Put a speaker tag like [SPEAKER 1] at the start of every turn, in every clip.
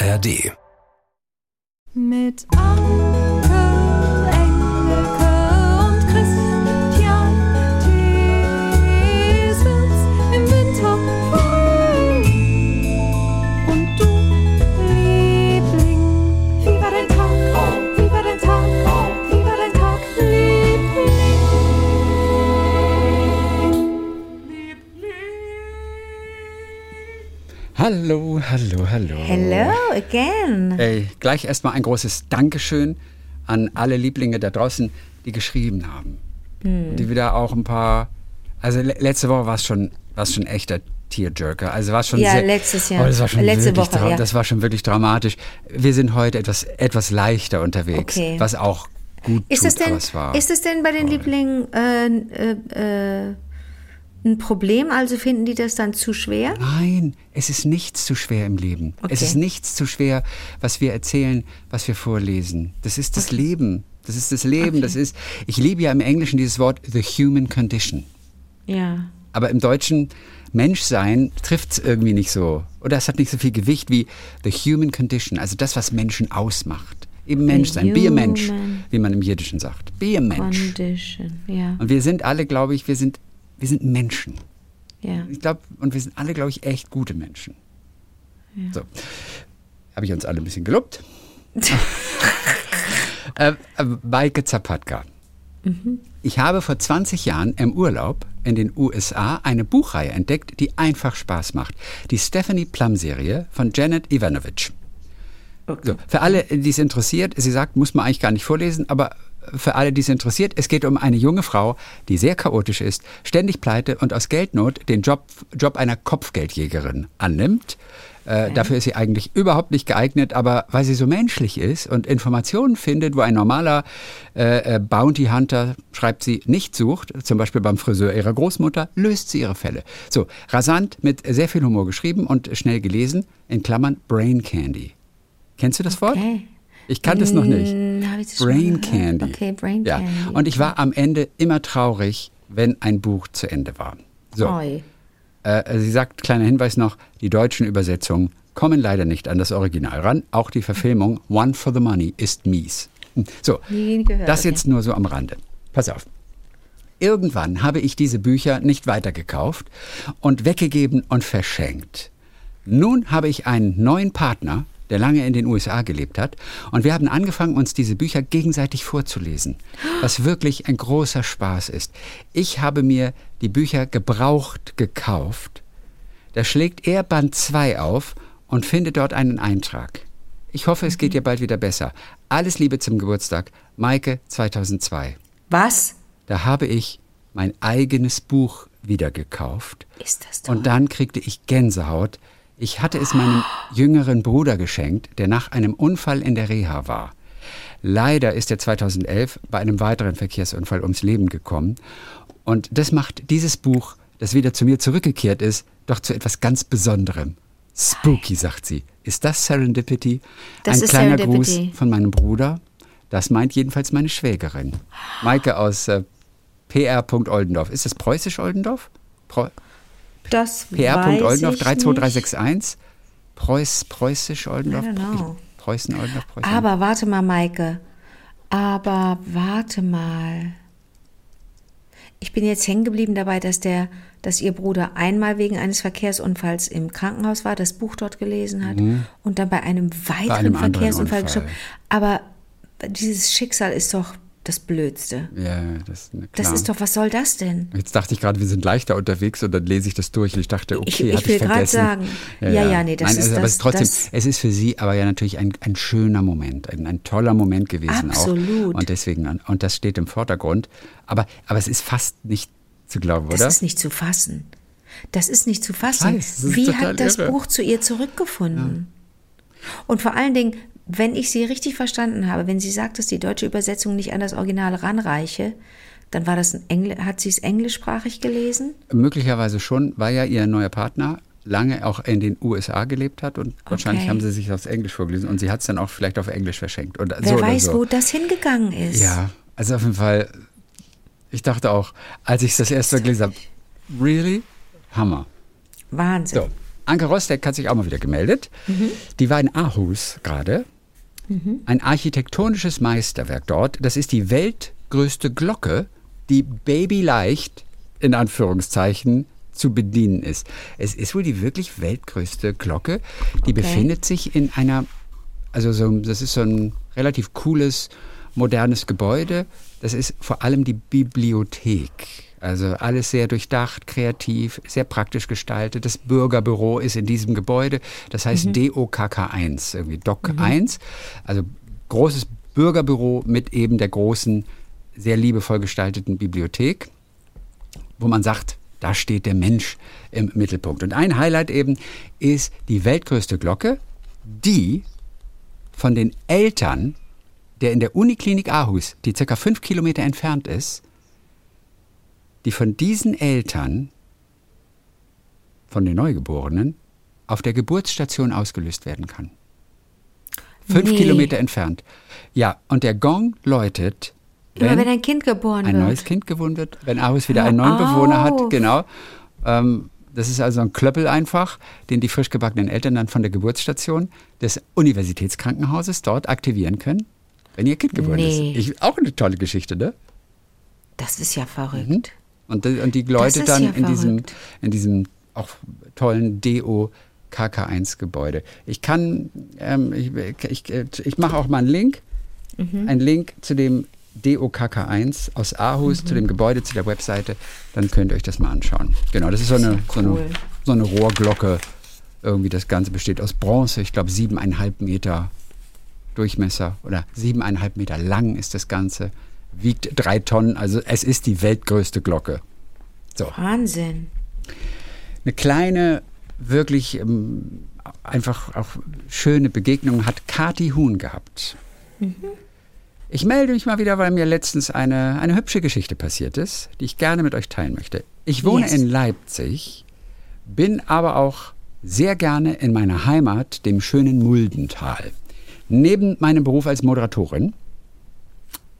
[SPEAKER 1] ARD.
[SPEAKER 2] Mit
[SPEAKER 3] Hallo, hallo, hallo.
[SPEAKER 4] Hello again.
[SPEAKER 3] Ey, gleich erstmal ein großes Dankeschön an alle Lieblinge da draußen, die geschrieben haben.
[SPEAKER 4] Hm.
[SPEAKER 3] Die wieder auch ein paar. Also le letzte Woche war es schon, war's schon echter Tearjerker. Also war schon
[SPEAKER 4] Ja,
[SPEAKER 3] sehr,
[SPEAKER 4] letztes Jahr.
[SPEAKER 3] Oh, das war schon
[SPEAKER 4] Letzte
[SPEAKER 3] wirklich
[SPEAKER 4] Woche, ja.
[SPEAKER 3] Das war schon wirklich dramatisch. Wir sind heute etwas, etwas leichter unterwegs,
[SPEAKER 4] Okay.
[SPEAKER 3] was auch gut
[SPEAKER 4] Ist
[SPEAKER 3] tut,
[SPEAKER 4] es denn,
[SPEAKER 3] aber es war.
[SPEAKER 4] ist es denn bei den Lieblingen äh, äh, äh, ein Problem? Also finden die das dann zu schwer?
[SPEAKER 3] Nein, es ist nichts zu schwer im Leben. Es
[SPEAKER 4] Okay.
[SPEAKER 3] ist nichts zu schwer, was wir erzählen, was wir vorlesen. Das ist das Leben. Das ist das Leben. Das ist. Ich liebe ja im Englischen dieses Wort the human condition.
[SPEAKER 4] Ja.
[SPEAKER 3] Aber im Deutschen Menschsein trifft es irgendwie nicht so. Oder es hat nicht so viel Gewicht wie the human condition, also das, was Menschen ausmacht. Eben Menschsein, be a Mensch, wie man im Jiddischen sagt. Be a Mensch.
[SPEAKER 4] Condition. Ja.
[SPEAKER 3] Und wir sind alle, glaube ich, wir sind, wir sind Menschen.
[SPEAKER 4] ja.
[SPEAKER 3] Ich glaube, und wir sind alle, glaube ich, echt gute Menschen. So. Habe ich uns alle ein bisschen gelobt. äh, äh, Maike Zapatka. Ich habe vor 20 Jahren im Urlaub in den USA eine Buchreihe entdeckt, die einfach Spaß macht. Die Stephanie Plum-Serie von Janet Ivanovich. So, für alle, die es interessiert, sie sagt, muss man eigentlich gar nicht vorlesen, aber für alle, die es interessiert, es geht um eine junge Frau, die sehr chaotisch ist, ständig pleite und aus Geldnot den Job, Job einer Kopfgeldjägerin annimmt. Äh, Dafür ist sie eigentlich überhaupt nicht geeignet, aber weil sie so menschlich ist und Informationen findet, wo ein normaler äh, äh, Bounty Hunter, schreibt sie, nicht sucht, zum Beispiel beim Friseur ihrer Großmutter, löst sie ihre Fälle. So, rasant, mit sehr viel Humor geschrieben und schnell gelesen, in Klammern Brain Candy. Kennst du das Wort? Ich kannte es noch nicht.
[SPEAKER 4] Mal
[SPEAKER 3] Brain? Candy.
[SPEAKER 4] Okay, Brain
[SPEAKER 3] ja.
[SPEAKER 4] Candy.
[SPEAKER 3] Und ich war am Ende immer traurig, wenn ein Buch zu Ende war. So,
[SPEAKER 4] Oi.
[SPEAKER 3] äh, sie sagt, kleiner Hinweis noch, die deutschen Übersetzungen kommen leider nicht an das Original ran. Auch die Verfilmung One for the Money ist mies. So,
[SPEAKER 4] gehört,
[SPEAKER 3] das
[SPEAKER 4] okay.
[SPEAKER 3] jetzt nur so am Rande. Pass auf. Irgendwann habe ich diese Bücher nicht weitergekauft und weggegeben und verschenkt. Nun habe ich einen neuen Partner, der lange in den USA gelebt hat, und wir haben angefangen, uns diese Bücher gegenseitig vorzulesen, was wirklich ein großer Spaß ist. Ich habe mir die Bücher gebraucht gekauft. Da schlägt er Band 2 auf und findet dort einen Eintrag. Ich hoffe, es geht dir bald wieder besser. Alles Liebe zum Geburtstag, Maike 2002.
[SPEAKER 4] Was?
[SPEAKER 3] Da habe ich mein eigenes Buch wieder gekauft.
[SPEAKER 4] Ist das toll?
[SPEAKER 3] Und dann kriegte ich Gänsehaut. Ich hatte es meinem jüngeren Bruder geschenkt, der nach einem Unfall in der Reha war. Leider ist er 2011 bei einem weiteren Verkehrsunfall ums Leben gekommen. Und das macht dieses Buch, das wieder zu mir zurückgekehrt ist, doch zu etwas ganz Besonderem. Spooky, sagt sie. Ist das Serendipity?
[SPEAKER 4] Das
[SPEAKER 3] Ein
[SPEAKER 4] ist
[SPEAKER 3] kleiner
[SPEAKER 4] Serendipity.
[SPEAKER 3] Gruß von meinem Bruder. Das meint jedenfalls meine Schwägerin. Maike aus äh, PR. Oldendorf. Ist das preußisch Oldendorf? Preu
[SPEAKER 4] das
[SPEAKER 3] PR.
[SPEAKER 4] weiß
[SPEAKER 3] Oldendorf
[SPEAKER 4] ich
[SPEAKER 3] 32361. Preuß, preußisch Oldendorf. Preußen Oldendorf. Preußen.
[SPEAKER 4] Aber warte mal, Maike. Aber warte mal. Ich bin jetzt hängen geblieben dabei, dass der, dass ihr Bruder einmal wegen eines Verkehrsunfalls im Krankenhaus war, das Buch dort gelesen hat und dann bei einem weiteren
[SPEAKER 3] Mhm. einem
[SPEAKER 4] Verkehrsunfall
[SPEAKER 3] Unfall.
[SPEAKER 4] gestorben. Aber dieses Schicksal ist doch das Blödste.
[SPEAKER 3] ja, das, ist, na
[SPEAKER 4] Das
[SPEAKER 3] klar.
[SPEAKER 4] ist doch, was soll das denn?
[SPEAKER 3] Jetzt dachte ich gerade, wir sind leichter unterwegs und dann lese ich das durch und ich dachte, okay,
[SPEAKER 4] Ich- ich will
[SPEAKER 3] ich
[SPEAKER 4] grad
[SPEAKER 3] vergessen.
[SPEAKER 4] sagen, ja, ja, nee, das
[SPEAKER 3] Nein,
[SPEAKER 4] ist
[SPEAKER 3] also, aber
[SPEAKER 4] das-
[SPEAKER 3] es ist trotzdem,
[SPEAKER 4] das-
[SPEAKER 3] es ist für Sie aber ja natürlich ein, ein schöner Moment, ein, ein toller Moment gewesen
[SPEAKER 4] Absolut.
[SPEAKER 3] auch. Und deswegen, und das steht im Vordergrund. Aber, aber es ist fast nicht zu glauben,
[SPEAKER 4] Das
[SPEAKER 3] oder?
[SPEAKER 4] ist nicht zu fassen. Das ist nicht zu fassen.
[SPEAKER 3] weiß, das
[SPEAKER 4] Wie hat das
[SPEAKER 3] irre.
[SPEAKER 4] Buch zu ihr zurückgefunden? Und vor allen Dingen, wenn ich sie richtig verstanden habe, wenn sie sagt, dass die deutsche Übersetzung nicht an das Original ranreiche, dann war das ein Engl hat sie es englischsprachig gelesen?
[SPEAKER 3] Möglicherweise schon, weil ja ihr neuer Partner lange auch in den USA gelebt hat und wahrscheinlich
[SPEAKER 4] Okay.
[SPEAKER 3] haben sie sich aufs Englisch vorgelesen und sie hat es dann auch vielleicht auf Englisch verschenkt. Und
[SPEAKER 4] Wer
[SPEAKER 3] so
[SPEAKER 4] weiß,
[SPEAKER 3] so.
[SPEAKER 4] wo das hingegangen ist.
[SPEAKER 3] Ja, also auf jeden Fall, ich dachte auch, als ich das erste Mal gelesen habe, really? Hammer.
[SPEAKER 4] Wahnsinn.
[SPEAKER 3] So, Anke Rostek hat sich auch mal wieder gemeldet. Die war in Aarhus gerade. Ein architektonisches Meisterwerk dort. Das ist die weltgrößte Glocke, die babyleicht, in Anführungszeichen, zu bedienen ist. Es ist wohl die wirklich weltgrößte Glocke. Die befindet sich in einer, also so, das ist so ein relativ cooles, modernes Gebäude. Das ist vor allem die Bibliothek. Also alles sehr durchdacht, kreativ, sehr praktisch gestaltet. Das Bürgerbüro ist in diesem Gebäude. Das heißt DOKK1, irgendwie DOC 1. Also großes Bürgerbüro mit eben der großen, sehr liebevoll gestalteten Bibliothek, wo man sagt, da steht der Mensch im Mittelpunkt. Und ein Highlight eben ist die weltgrößte Glocke, die von den Eltern der in der Uniklinik Aarhus, die circa fünf Kilometer entfernt ist, die von diesen Eltern, von den Neugeborenen, auf der Geburtsstation ausgelöst werden kann. Fünf
[SPEAKER 4] Nee.
[SPEAKER 3] Kilometer entfernt. Ja, und der Gong läutet,
[SPEAKER 4] Immer wenn ein Kind geboren
[SPEAKER 3] ein
[SPEAKER 4] wird.
[SPEAKER 3] neues Kind gewohnt wird, wenn Aarhus wieder
[SPEAKER 4] Hör
[SPEAKER 3] einen neuen Bewohner hat,
[SPEAKER 4] auf.
[SPEAKER 3] genau. Ähm, das ist also ein Klöppel einfach, den die frisch gebackenen Eltern dann von der Geburtsstation des Universitätskrankenhauses dort aktivieren können, wenn ihr Kind geboren
[SPEAKER 4] Nee.
[SPEAKER 3] ist. Ich, auch eine tolle Geschichte, ne?
[SPEAKER 4] Das ist ja verrückt.
[SPEAKER 3] Mhm. Und, die- und die
[SPEAKER 4] ist
[SPEAKER 3] dann
[SPEAKER 4] ja
[SPEAKER 3] in, diesem, in diesem auch tollen DO KK1-Gebäude. Ich kann, ähm, ich, ich, ich mache auch mal einen Link,
[SPEAKER 4] Mhm.
[SPEAKER 3] einen Link zu dem DO KK1 aus Aarhus,
[SPEAKER 4] Mhm.
[SPEAKER 3] zu dem Gebäude, zu der Webseite. Dann könnt ihr euch das mal anschauen. Genau, das ist so eine,
[SPEAKER 4] ja
[SPEAKER 3] so eine,
[SPEAKER 4] cool.
[SPEAKER 3] so eine Rohrglocke. Irgendwie das Ganze besteht aus Bronze, ich glaube siebeneinhalb Meter Durchmesser oder siebeneinhalb Meter lang ist das Ganze, wiegt drei Tonnen, also es ist die weltgrößte Glocke. So,
[SPEAKER 4] Wahnsinn.
[SPEAKER 3] eine kleine, wirklich ähm, einfach auch schöne Begegnung hat Kati Huhn gehabt. Ich melde mich mal wieder, weil mir letztens eine, eine hübsche Geschichte passiert ist, die ich gerne mit euch teilen möchte. Ich wohne
[SPEAKER 4] Yes.
[SPEAKER 3] in Leipzig, bin aber auch sehr gerne in meiner Heimat, dem schönen Muldental. Neben meinem Beruf als Moderatorin,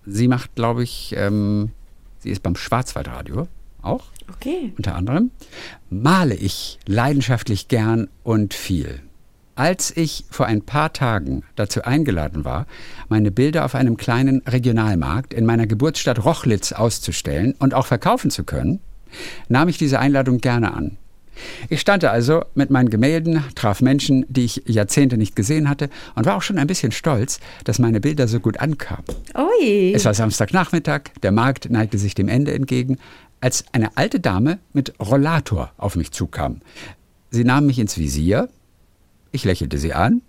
[SPEAKER 3] sie macht, glaube ich, ähm, sie ist beim Schwarzwaldradio auch
[SPEAKER 4] Okay.
[SPEAKER 3] unter anderem, male ich leidenschaftlich gern und viel. Als ich vor ein paar Tagen dazu eingeladen war, meine Bilder auf einem kleinen Regionalmarkt in meiner Geburtsstadt Rochlitz auszustellen und auch verkaufen zu können, nahm ich diese Einladung gerne an. Ich stand da also mit meinen Gemälden, traf Menschen, die ich Jahrzehnte nicht gesehen hatte und war auch schon ein bisschen stolz, dass meine Bilder so gut ankamen.
[SPEAKER 4] Ui.
[SPEAKER 3] Es war Samstagnachmittag, der Markt neigte sich dem Ende entgegen, als eine alte Dame mit Rollator auf mich zukam. Sie nahm mich ins Visier, ich lächelte sie an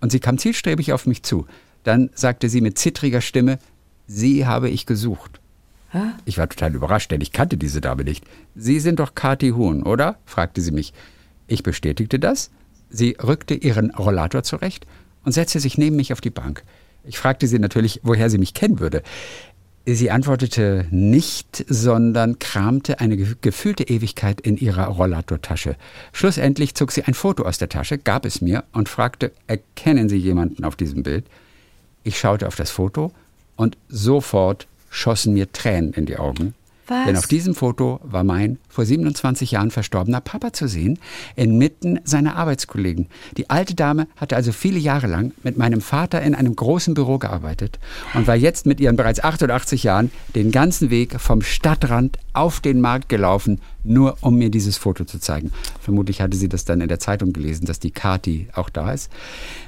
[SPEAKER 3] und sie kam zielstrebig auf mich zu. Dann sagte sie mit zittriger Stimme, Sie habe ich gesucht. Ich war total überrascht, denn ich kannte diese Dame nicht. Sie sind doch Kathi Huhn, oder? fragte sie mich. Ich bestätigte das. Sie rückte ihren Rollator zurecht und setzte sich neben mich auf die Bank. Ich fragte sie natürlich, woher sie mich kennen würde. Sie antwortete nicht, sondern kramte eine ge- gefühlte Ewigkeit in ihrer Rollatortasche. Schlussendlich zog sie ein Foto aus der Tasche, gab es mir und fragte, erkennen Sie jemanden auf diesem Bild? Ich schaute auf das Foto und sofort schossen mir Tränen in die Augen.
[SPEAKER 4] Was?
[SPEAKER 3] Denn auf diesem Foto war mein vor 27 Jahren verstorbener Papa zu sehen, inmitten seiner Arbeitskollegen. Die alte Dame hatte also viele Jahre lang mit meinem Vater in einem großen Büro gearbeitet und war jetzt mit ihren bereits 88 Jahren den ganzen Weg vom Stadtrand auf den Markt gelaufen, nur um mir dieses Foto zu zeigen. Vermutlich hatte sie das dann in der Zeitung gelesen, dass die Kati auch da ist.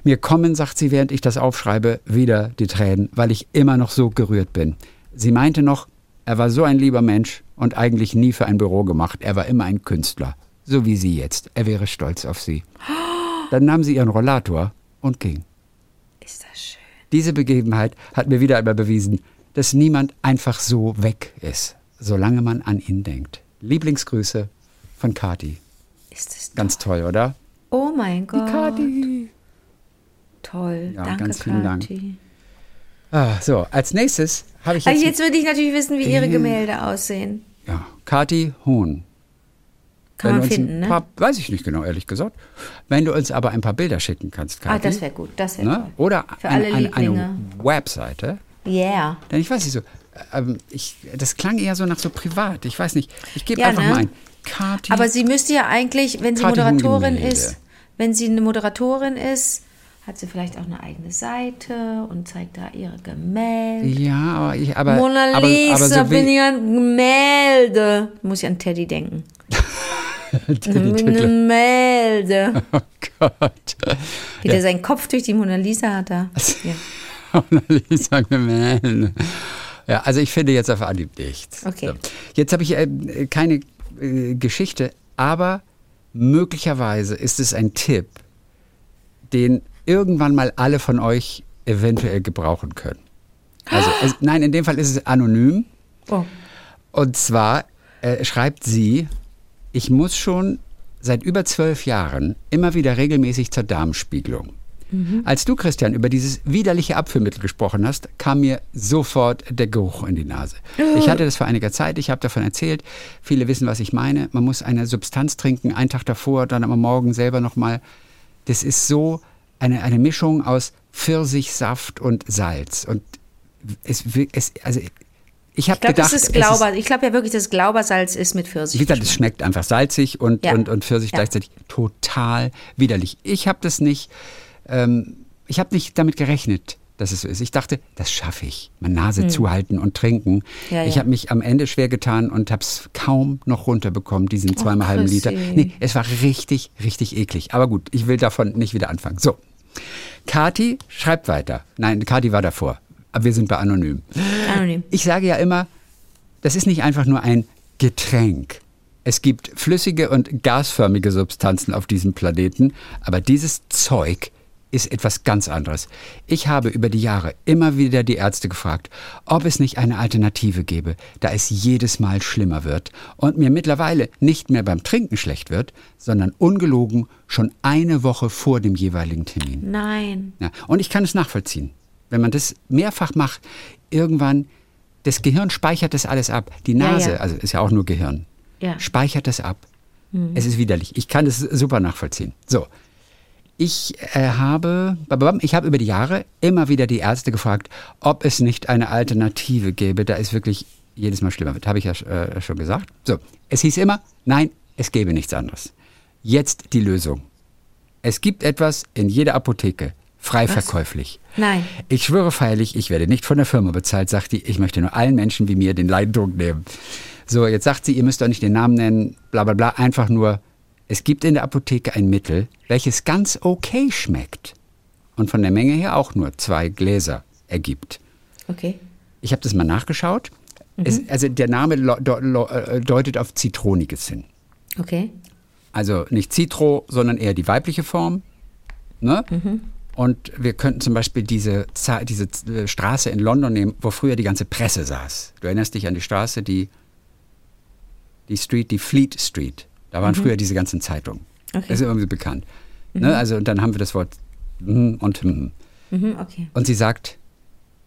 [SPEAKER 3] Mir kommen, sagt sie, während ich das aufschreibe, wieder die Tränen, weil ich immer noch so gerührt bin. Sie meinte noch, er war so ein lieber Mensch und eigentlich nie für ein Büro gemacht. Er war immer ein Künstler, so wie Sie jetzt. Er wäre stolz auf Sie. Dann nahm sie ihren Rollator und ging.
[SPEAKER 4] Ist das schön.
[SPEAKER 3] Diese Begebenheit hat mir wieder einmal bewiesen, dass niemand einfach so weg ist, solange man an ihn denkt. Lieblingsgrüße von Kati.
[SPEAKER 4] Ist das
[SPEAKER 3] Ganz toll, oder?
[SPEAKER 4] Oh mein Gott.
[SPEAKER 3] Kati.
[SPEAKER 4] Toll.
[SPEAKER 3] Ja,
[SPEAKER 4] Danke,
[SPEAKER 3] ganz vielen Dank. Ah, so, als nächstes habe ich jetzt,
[SPEAKER 4] Also jetzt würde ich natürlich wissen, wie Ihre. Gemälde aussehen.
[SPEAKER 3] ja, Kati Hohn.
[SPEAKER 4] Kann
[SPEAKER 3] Wenn
[SPEAKER 4] man finden, ne?
[SPEAKER 3] paar, Weiß ich nicht genau, ehrlich gesagt. Wenn du uns aber ein paar Bilder schicken kannst, Kati.
[SPEAKER 4] Ah, das wäre gut. Das wäre
[SPEAKER 3] ne?
[SPEAKER 4] toll.
[SPEAKER 3] Oder
[SPEAKER 4] Für
[SPEAKER 3] eine,
[SPEAKER 4] alle
[SPEAKER 3] eine, eine. Webseite.
[SPEAKER 4] Yeah.
[SPEAKER 3] Denn ich weiß nicht so, ähm, ich, das klang eher so nach so privat. Ich weiß nicht. Ich gebe
[SPEAKER 4] Ja,
[SPEAKER 3] einfach
[SPEAKER 4] ne?
[SPEAKER 3] mal ein. Kati.
[SPEAKER 4] Aber sie müsste ja eigentlich, wenn sie
[SPEAKER 3] Kathi
[SPEAKER 4] Moderatorin ist, wenn sie eine Moderatorin ist, hat sie vielleicht auch eine eigene Seite und zeigt da ihre Gemälde.
[SPEAKER 3] ja, aber ich, aber,
[SPEAKER 4] Mona
[SPEAKER 3] aber,
[SPEAKER 4] Lisa,
[SPEAKER 3] aber so
[SPEAKER 4] bin ich ein Gemälde. Muss ich an Teddy denken. Gemälde.
[SPEAKER 3] oh Gott.
[SPEAKER 4] Wie der seinen Kopf durch die Mona Lisa hat da. Ja.
[SPEAKER 3] Mona Lisa Gemälde. Ja, also ich finde jetzt auf Anhieb nichts.
[SPEAKER 4] Okay.
[SPEAKER 3] So. Jetzt habe ich äh, keine äh, Geschichte, aber möglicherweise ist es ein Tipp, den irgendwann mal alle von euch eventuell gebrauchen können. Also, es, nein, in dem Fall ist es anonym.
[SPEAKER 4] Oh.
[SPEAKER 3] Und zwar äh, schreibt sie, ich muss schon seit über zwölf Jahren immer wieder regelmäßig zur Darmspiegelung. Als du, Christian, über dieses widerliche Abführmittel gesprochen hast, kam mir sofort der Geruch in die Nase. Ich hatte das vor einiger Zeit, ich habe davon erzählt. Viele wissen, was ich meine. Man muss eine Substanz trinken, einen Tag davor, dann am Morgen selber nochmal. Das ist so eine, eine Mischung aus Pfirsichsaft und Salz. Und es, es also ich habe gedacht,
[SPEAKER 4] das ist Glauber. Ich glaube ja wirklich, dass Glaubersalz ist mit Pfirsich.
[SPEAKER 3] wie gesagt, es schmeckt einfach salzig und,
[SPEAKER 4] Ja.
[SPEAKER 3] und, und Pfirsich
[SPEAKER 4] Ja.
[SPEAKER 3] gleichzeitig total widerlich. Ich habe das nicht, ähm, ich habe nicht damit gerechnet, dass es so ist. Ich dachte, das schaffe ich. Meine Nase zuhalten und trinken.
[SPEAKER 4] Hm. Ja,
[SPEAKER 3] ich habe mich am Ende schwer getan und habe es kaum noch runterbekommen, diesen zweimal halben. Liter. Nee, es war richtig, richtig eklig. Aber gut, ich will davon nicht wieder anfangen. So, Kati schreibt weiter. Nein, Kati war davor. Aber wir sind bei Anonym.
[SPEAKER 4] Anonym.
[SPEAKER 3] Ich sage ja immer, das ist nicht einfach nur ein Getränk. Es gibt flüssige und gasförmige Substanzen auf diesem Planeten, aber dieses Zeug ist etwas ganz anderes. Ich habe über die Jahre immer wieder die Ärzte gefragt, ob es nicht eine Alternative gäbe, da es jedes Mal schlimmer wird und mir mittlerweile nicht mehr beim Trinken schlecht wird, sondern ungelogen schon eine Woche vor dem jeweiligen Termin.
[SPEAKER 4] Nein.
[SPEAKER 3] Ja, und ich kann es nachvollziehen. Wenn man das mehrfach macht, irgendwann, das Gehirn speichert das alles ab. Die
[SPEAKER 4] Ja,
[SPEAKER 3] Nase,
[SPEAKER 4] ja.
[SPEAKER 3] also ist ja auch nur Gehirn,
[SPEAKER 4] Ja.
[SPEAKER 3] speichert das ab. Es ist widerlich. Ich kann das super nachvollziehen. So. Ich äh, habe, ich habe über die Jahre immer wieder die Ärzte gefragt, ob es nicht eine Alternative gäbe, da es wirklich jedes Mal schlimmer wird. Habe ich ja äh, schon gesagt. So. Es hieß immer, nein, es gäbe nichts anderes. Jetzt die Lösung. Es gibt etwas in jeder Apotheke, frei verkäuflich.
[SPEAKER 4] Nein.
[SPEAKER 3] Ich schwöre feierlich, ich werde nicht von der Firma bezahlt, sagt die, ich möchte nur allen Menschen wie mir den Leidendruck nehmen. So, jetzt sagt sie, ihr müsst doch nicht den Namen nennen, bla bla bla, einfach nur, es gibt in der Apotheke ein Mittel, welches ganz okay schmeckt und von der Menge her auch nur zwei Gläser ergibt.
[SPEAKER 4] Okay.
[SPEAKER 3] Ich habe das mal nachgeschaut. Es, also der Name äh, deutet auf Zitroniges hin.
[SPEAKER 4] Okay.
[SPEAKER 3] Also nicht Citro, sondern eher die weibliche Form. Ne? Und wir könnten zum Beispiel diese, diese äh, Straße in London nehmen, wo früher die ganze Presse saß. Du erinnerst dich an die Straße, die, die Street, die Fleet Street. Da waren früher diese ganzen Zeitungen.
[SPEAKER 4] Okay.
[SPEAKER 3] Das ist irgendwie bekannt. Ne? Also und dann haben wir das Wort hm und hm.
[SPEAKER 4] Mhm, okay.
[SPEAKER 3] Und sie sagt,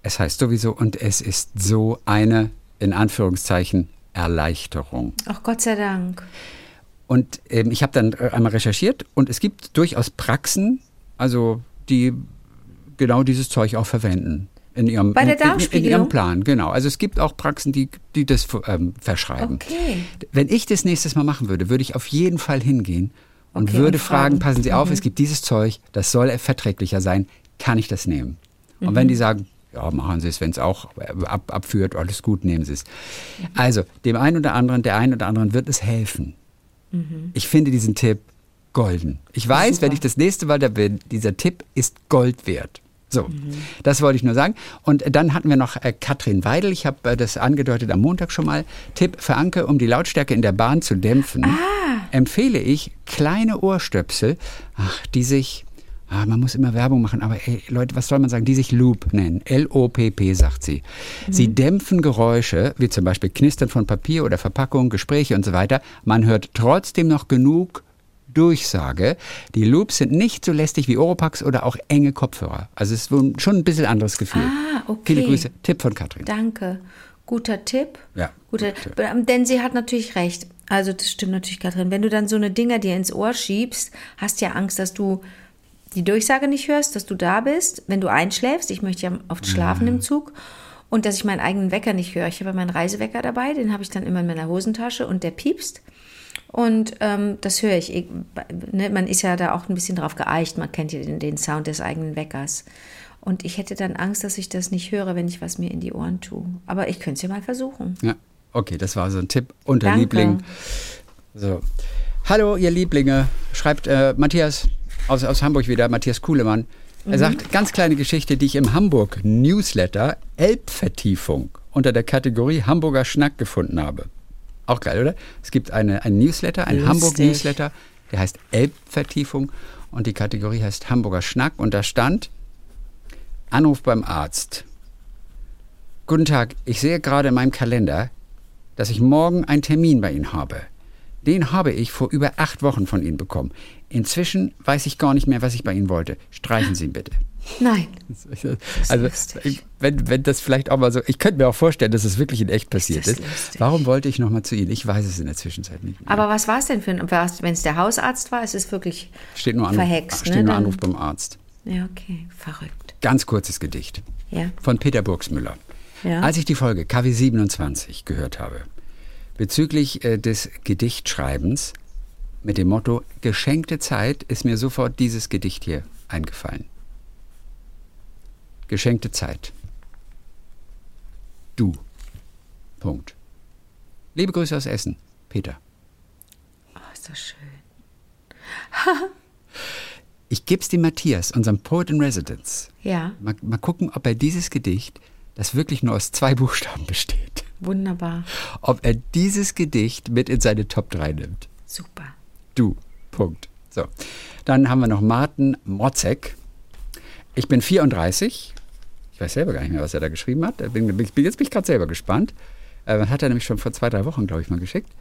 [SPEAKER 3] es heißt sowieso, und es ist so eine, in Anführungszeichen, Erleichterung.
[SPEAKER 4] Ach Gott sei Dank.
[SPEAKER 3] Und ähm, ich habe dann äh, einmal recherchiert und es gibt durchaus Praxen, also die genau dieses Zeug auch verwenden. In ihrem,
[SPEAKER 4] Bei der
[SPEAKER 3] in, in, in
[SPEAKER 4] Darmspiegelung?
[SPEAKER 3] ihrem Plan, genau. Also es gibt auch Praxen, die, die das ähm, verschreiben.
[SPEAKER 4] Okay.
[SPEAKER 3] Wenn ich das nächstes Mal machen würde, würde ich auf jeden Fall hingehen und
[SPEAKER 4] Okay,
[SPEAKER 3] würde
[SPEAKER 4] und
[SPEAKER 3] fragen,
[SPEAKER 4] fragen.
[SPEAKER 3] passen Sie
[SPEAKER 4] Mhm.
[SPEAKER 3] auf, es gibt dieses Zeug, das soll verträglicher sein, kann ich das nehmen? Und
[SPEAKER 4] Mhm.
[SPEAKER 3] wenn die sagen, ja, machen Sie es, wenn es auch äh, ab, abführt, alles gut, nehmen Sie es. Also, dem einen oder anderen, der einen oder anderen wird es helfen. Ich finde diesen Tipp golden. Ich weiß, wenn ich das nächste Mal da bin, dieser Tipp ist Gold wert. So, das wollte ich nur sagen. Und dann hatten wir noch äh, Katrin Weidel. Ich habe äh, das angedeutet am Montag schon mal. Tipp für Anke, um die Lautstärke in der Bahn zu dämpfen, empfehle ich kleine Ohrstöpsel, ach, die sich, ah, man muss immer Werbung machen, aber ey, Leute, was soll man sagen, die sich Loop nennen. L-O-P-P, sagt sie. Sie dämpfen Geräusche, wie zum Beispiel Knistern von Papier oder Verpackung, Gespräche und so weiter. Man hört trotzdem noch genug Durchsage. Die Loops sind nicht so lästig wie Oropax oder auch enge Kopfhörer. Also es ist schon ein bisschen anderes Gefühl.
[SPEAKER 4] Ah, okay.
[SPEAKER 3] Viele Grüße. Tipp von Katrin.
[SPEAKER 4] Danke. Guter Tipp.
[SPEAKER 3] Ja,
[SPEAKER 4] Guter, Ähm, Denn sie hat natürlich recht. Also das stimmt natürlich, Katrin. Wenn du dann so eine Dinger dir ins Ohr schiebst, hast ja Angst, dass du die Durchsage nicht hörst, dass du da bist, wenn du einschläfst. Ich möchte ja oft schlafen im Zug. Und dass ich meinen eigenen Wecker nicht höre. Ich habe meinen Reisewecker dabei, den habe ich dann immer in meiner Hosentasche und der piepst. Und ähm, das höre ich. ich ne, man ist ja da auch ein bisschen drauf geeicht. Man kennt ja den, den Sound des eigenen Weckers. Und ich hätte dann Angst, dass ich das nicht höre, wenn ich was mir in die Ohren tue. Aber ich könnte es ja mal versuchen.
[SPEAKER 3] Ja, okay, das war so ein Tipp unter
[SPEAKER 4] Danke.
[SPEAKER 3] Liebling. So. Hallo, ihr Lieblinge, schreibt äh, Matthias aus, aus Hamburg wieder, Matthias Kuhlemann. Er sagt, ganz kleine Geschichte, die ich im Hamburg Newsletter Elbvertiefung unter der Kategorie Hamburger Schnack gefunden habe. Auch geil, oder? Es gibt eine, ein Newsletter, ein
[SPEAKER 4] Lustig.
[SPEAKER 3] Hamburg Newsletter, der heißt Elbvertiefung und die Kategorie heißt Hamburger Schnack und da stand Anruf beim Arzt. Guten Tag, ich sehe gerade in meinem Kalender, dass ich morgen einen Termin bei Ihnen habe. Den habe ich vor über acht Wochen von Ihnen bekommen. Inzwischen weiß ich gar nicht mehr, was ich bei Ihnen wollte. Streichen Sie ihn bitte.
[SPEAKER 4] Nein.
[SPEAKER 3] Also,
[SPEAKER 4] lustig.
[SPEAKER 3] wenn, wenn das vielleicht auch mal so, ich könnte mir auch vorstellen, dass es wirklich in echt passiert
[SPEAKER 4] das
[SPEAKER 3] ist.
[SPEAKER 4] lustig.
[SPEAKER 3] Warum wollte ich nochmal zu Ihnen? Ich weiß es in der Zwischenzeit nicht mehr.
[SPEAKER 4] Aber was war es denn für ein. Wenn es der Hausarzt war, ist es wirklich
[SPEAKER 3] steht nur Anruf,
[SPEAKER 4] verhext.
[SPEAKER 3] steht
[SPEAKER 4] ne?
[SPEAKER 3] nur Anruf beim Arzt.
[SPEAKER 4] Ja, okay. Verrückt.
[SPEAKER 3] Ganz kurzes Gedicht
[SPEAKER 4] Ja.
[SPEAKER 3] von Peter Burgsmüller.
[SPEAKER 4] Ja.
[SPEAKER 3] Als ich die Folge KW 27 gehört habe, bezüglich äh, des Gedichtschreibens mit dem Motto Geschenkte Zeit, ist mir sofort dieses Gedicht hier eingefallen. Geschenkte Zeit. Du. Punkt. Liebe Grüße aus Essen, Peter.
[SPEAKER 4] Oh, ist das schön.
[SPEAKER 3] Ich geb's dem Matthias, unserem Poet in Residence.
[SPEAKER 4] Ja,
[SPEAKER 3] Mal, mal gucken, ob er dieses Gedicht, das wirklich nur aus zwei Buchstaben besteht,
[SPEAKER 4] wunderbar.
[SPEAKER 3] ob er dieses Gedicht mit in seine Top 3 nimmt.
[SPEAKER 4] Super.
[SPEAKER 3] Du. Punkt. So. Dann haben wir noch Martin Motzek. Ich bin 34. Ich weiß selber gar nicht mehr, was er da geschrieben hat. Ich Bin, bin, jetzt bin ich gerade selber gespannt. Äh, hat er nämlich schon vor zwei, drei Wochen, glaube ich, mal geschickt.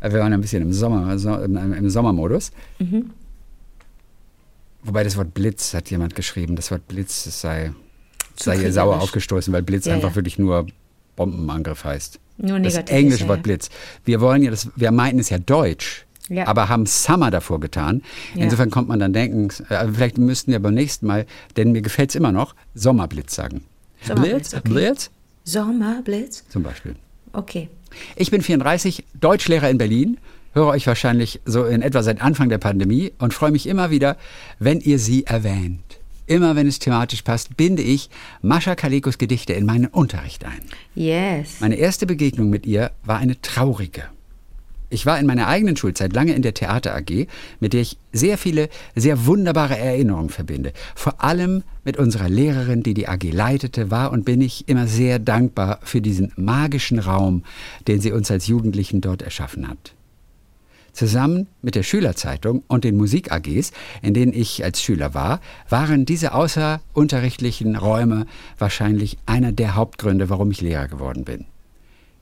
[SPEAKER 3] Äh, wir waren ein bisschen im Sommer, so, im, im Sommermodus. Wobei das Wort Blitz hat jemand geschrieben. Das Wort Blitz das sei, sei ihr sauer aufgestoßen, weil Blitz
[SPEAKER 4] Ja,
[SPEAKER 3] einfach
[SPEAKER 4] ja.
[SPEAKER 3] wirklich nur Bombenangriff heißt.
[SPEAKER 4] Nur
[SPEAKER 3] das
[SPEAKER 4] negativ
[SPEAKER 3] englische
[SPEAKER 4] ist, ja,
[SPEAKER 3] Wort
[SPEAKER 4] ja.
[SPEAKER 3] Blitz. Wir wollen ja das, wir meinten es ja Deutsch,
[SPEAKER 4] Ja.
[SPEAKER 3] aber haben Summer davor getan.
[SPEAKER 4] Ja.
[SPEAKER 3] Insofern kommt man dann denken, äh, vielleicht müssten wir beim nächsten Mal, denn mir gefällt es immer noch, Sommerblitz sagen.
[SPEAKER 4] Sommerblitz,
[SPEAKER 3] Blitz,
[SPEAKER 4] okay.
[SPEAKER 3] Blitz
[SPEAKER 4] Sommerblitz?
[SPEAKER 3] zum Beispiel.
[SPEAKER 4] Okay.
[SPEAKER 3] Ich bin 34, Deutschlehrer in Berlin, höre euch wahrscheinlich so in etwa seit Anfang der Pandemie und freue mich immer wieder, wenn ihr sie erwähnt. Immer wenn es thematisch passt, binde ich Mascha Kalekos Gedichte in meinen Unterricht ein.
[SPEAKER 4] Yes.
[SPEAKER 3] Meine erste Begegnung mit ihr war eine traurige. Ich war in meiner eigenen Schulzeit lange in der Theater AG, mit der ich sehr viele, sehr wunderbare Erinnerungen verbinde. Vor allem mit unserer Lehrerin, die die AG leitete, war und bin ich immer sehr dankbar für diesen magischen Raum, den sie uns als Jugendlichen dort erschaffen hat. Zusammen mit der Schülerzeitung und den Musik-AGs, in denen ich als Schüler war, waren diese außerunterrichtlichen Räume wahrscheinlich einer der Hauptgründe, warum ich Lehrer geworden bin.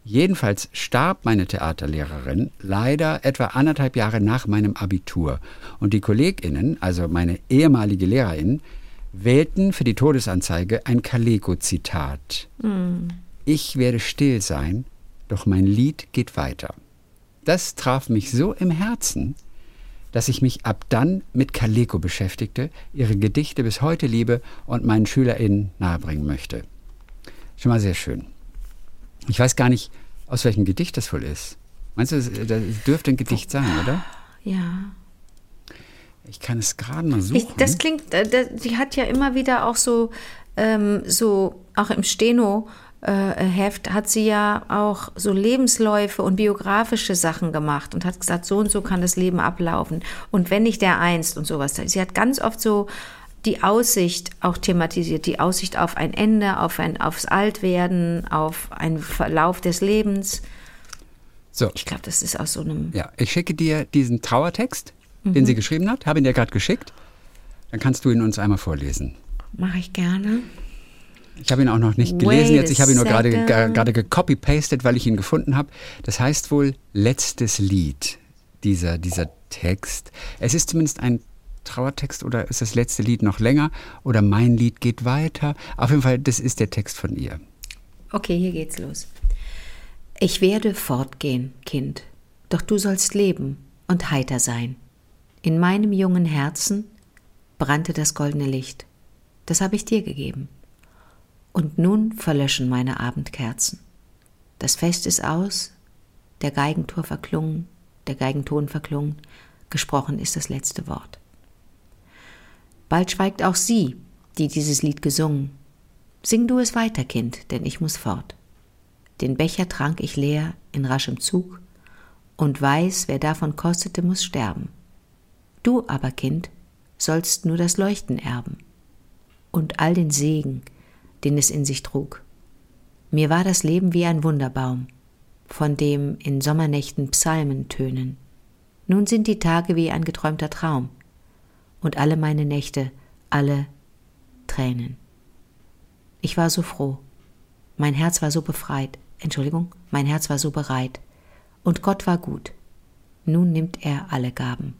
[SPEAKER 3] Jedenfalls starb meine Theaterlehrerin leider etwa anderthalb Jahre nach meinem Abitur und die KollegInnen, also meine ehemalige LehrerInnen, wählten für die Todesanzeige ein Kaleko-Zitat. Ich werde still sein, doch mein Lied geht weiter. Das traf mich so im Herzen, dass ich mich ab dann mit Kaleko beschäftigte, ihre Gedichte bis heute liebe und meinen SchülerInnen nahebringen möchte. Schon mal sehr schön. Ich weiß gar nicht, aus welchem Gedicht das wohl ist. Meinst du, das, das dürfte ein Gedicht sein, oder?
[SPEAKER 4] Ja.
[SPEAKER 3] Ich kann es gerade mal suchen.
[SPEAKER 4] Ich, das klingt, äh, das, sie hat ja immer wieder auch so, ähm, so auch im Steno. äh, Heft hat sie ja auch so Lebensläufe und biografische Sachen gemacht und hat gesagt, so und so kann das Leben ablaufen. Und wenn nicht der einst und sowas. Sie hat ganz oft so die Aussicht auch thematisiert, die Aussicht auf ein Ende, auf ein, aufs Altwerden, auf einen Verlauf des Lebens.
[SPEAKER 3] so,
[SPEAKER 4] Ich glaube, das ist aus so einem.
[SPEAKER 3] ja, ich schicke dir diesen Trauertext,
[SPEAKER 4] Mhm.
[SPEAKER 3] den sie geschrieben hat. Habe ihn dir gerade geschickt. Dann kannst du ihn uns einmal vorlesen.
[SPEAKER 4] Mache ich gerne.
[SPEAKER 3] Ich habe ihn auch noch nicht gelesen jetzt. Ich habe ihn nur gerade gerade gecopy-pastet, weil ich ihn gefunden habe. Das heißt wohl letztes Lied, dieser, dieser Text. Es ist zumindest ein Trauertext oder ist das letzte Lied noch länger oder mein Lied geht weiter. Auf jeden Fall, das ist der Text von ihr.
[SPEAKER 4] Okay, hier geht's los. Ich werde fortgehen, Kind, doch du sollst leben und heiter sein. In meinem jungen Herzen brannte das goldene Licht. Das habe ich dir gegeben. Und nun verlöschen meine Abendkerzen. Das Fest ist aus, der Geigentor verklungen, der Geigenton verklungen. Gesprochen ist das letzte Wort. Bald schweigt auch sie, die dieses Lied gesungen. Sing du es weiter, Kind, denn ich muss fort. Den Becher trank ich leer in raschem Zug und weiß, wer davon kostete, muss sterben. Du aber, Kind, sollst nur das Leuchten erben und all den Segen, den es in sich trug. Mir war das Leben wie ein Wunderbaum, von dem in Sommernächten Psalmen tönen. Nun sind die Tage wie ein geträumter Traum und alle meine Nächte, alle Tränen. Ich war so froh, mein Herz war so befreit, Entschuldigung, mein Herz war so bereit, und Gott war gut. Nun nimmt er alle Gaben.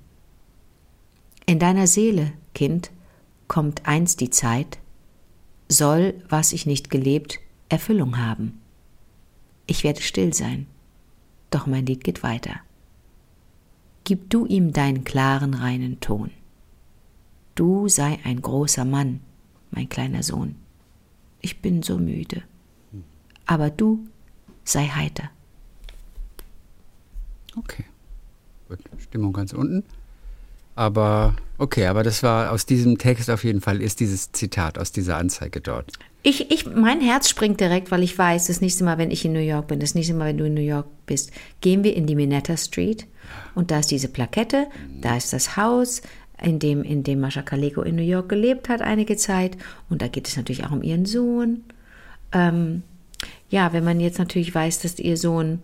[SPEAKER 4] In deiner Seele, Kind, kommt einst die Zeit, soll, was ich nicht gelebt, Erfüllung haben. Ich werde still sein, doch mein Lied geht weiter. Gib du ihm deinen klaren, reinen Ton. Du sei ein großer Mann, mein kleiner Sohn. Ich bin so müde. Aber du sei heiter.
[SPEAKER 3] Okay. Gut, Stimmung ganz unten. Aber okay, aber das war aus diesem Text auf jeden Fall, ist dieses Zitat aus dieser Anzeige dort.
[SPEAKER 4] Ich, ich, mein Herz springt direkt, weil ich weiß, das nächste Mal, wenn ich in New York bin, das nächste Mal, wenn du in New York bist, gehen wir in die Minetta Street und da ist diese Plakette, da ist das Haus, in dem, in dem Mascha Kaleko in New York gelebt hat einige Zeit und da geht es natürlich auch um ihren Sohn. Ähm, ja, wenn man jetzt natürlich weiß, dass ihr Sohn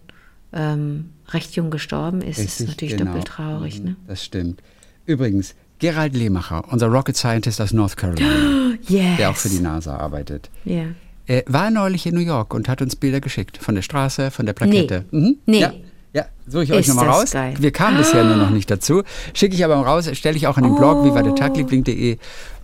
[SPEAKER 4] ähm, recht jung gestorben ist, ist es natürlich
[SPEAKER 3] genau.
[SPEAKER 4] doppelt traurig. Ne?
[SPEAKER 3] Das stimmt. Übrigens, Gerald Lehmacher, unser Rocket Scientist aus North Carolina,
[SPEAKER 4] Yes.
[SPEAKER 3] der auch für die NASA arbeitet,
[SPEAKER 4] Ja.
[SPEAKER 3] äh, war neulich in New York und hat uns Bilder geschickt von der Straße, von der Plakette. Mhm.
[SPEAKER 4] Nee.
[SPEAKER 3] Ja, ja suche ich euch nochmal raus.
[SPEAKER 4] geil.
[SPEAKER 3] Wir kamen bisher nur noch nicht dazu. Schicke ich aber raus, stelle ich auch in den Blog, wie war der Tagliebling.de.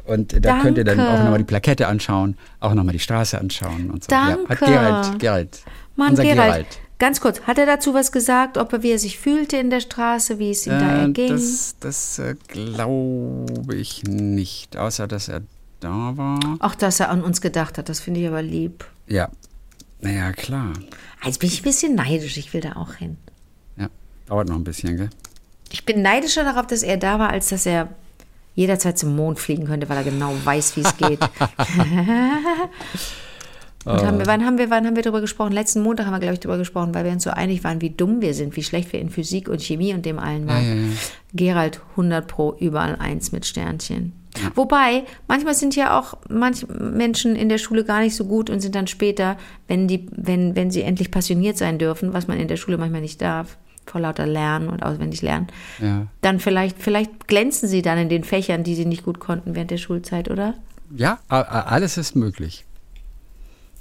[SPEAKER 3] Und da könnt ihr dann
[SPEAKER 4] Danke.
[SPEAKER 3] auch nochmal die Plakette anschauen, auch nochmal die Straße anschauen und so. Ja, hat
[SPEAKER 4] Danke.
[SPEAKER 3] Gerald, Gerald,
[SPEAKER 4] Mann,
[SPEAKER 3] unser
[SPEAKER 4] Gerald,
[SPEAKER 3] Gerald.
[SPEAKER 4] ganz kurz, hat er dazu was gesagt, ob er, wie er sich fühlte in der Straße, wie es ihm da
[SPEAKER 3] Äh,
[SPEAKER 4] erging?
[SPEAKER 3] das das äh, glaube ich nicht, außer dass er da war.
[SPEAKER 4] Auch, dass er an uns gedacht hat, das finde ich aber lieb.
[SPEAKER 3] Ja, naja, klar.
[SPEAKER 4] Jetzt bin ich ein bisschen neidisch, ich will da auch hin.
[SPEAKER 3] Dauert noch ein bisschen, gell?
[SPEAKER 4] Ich bin neidischer darauf, dass er da war, als dass er jederzeit zum Mond fliegen könnte, weil er genau weiß, wie es geht. Und haben wir, wann, haben wir, wann haben wir darüber gesprochen? Letzten Montag haben wir, glaube ich, darüber gesprochen, weil wir uns so einig waren, wie dumm wir sind, wie schlecht wir in Physik und Chemie und dem allen waren.
[SPEAKER 3] Ja, ja, ja.
[SPEAKER 4] Gerald 100 pro, überall eins mit Sternchen. Wobei, manchmal sind ja auch manche Menschen in der Schule gar nicht so gut und sind dann später, wenn, die, wenn, wenn sie endlich passioniert sein dürfen, was man in der Schule manchmal nicht darf, vor lauter Lernen und auswendig lernen,
[SPEAKER 3] Ja.
[SPEAKER 4] dann vielleicht, vielleicht glänzen sie dann in den Fächern, die sie nicht gut konnten während der Schulzeit, oder?
[SPEAKER 3] Ja, alles ist möglich.